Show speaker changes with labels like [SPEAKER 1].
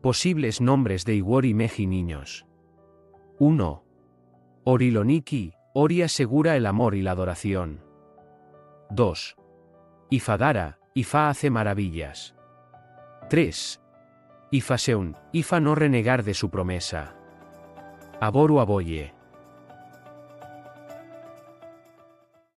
[SPEAKER 1] Posibles nombres de Iwori Meji niños. 1. Oriloniki, Ori asegura el amor y la adoración. 2. Ifadara, Ifa hace maravillas. 3. Ifaseun, Ifa no renegar de su promesa. Aboru Aboye.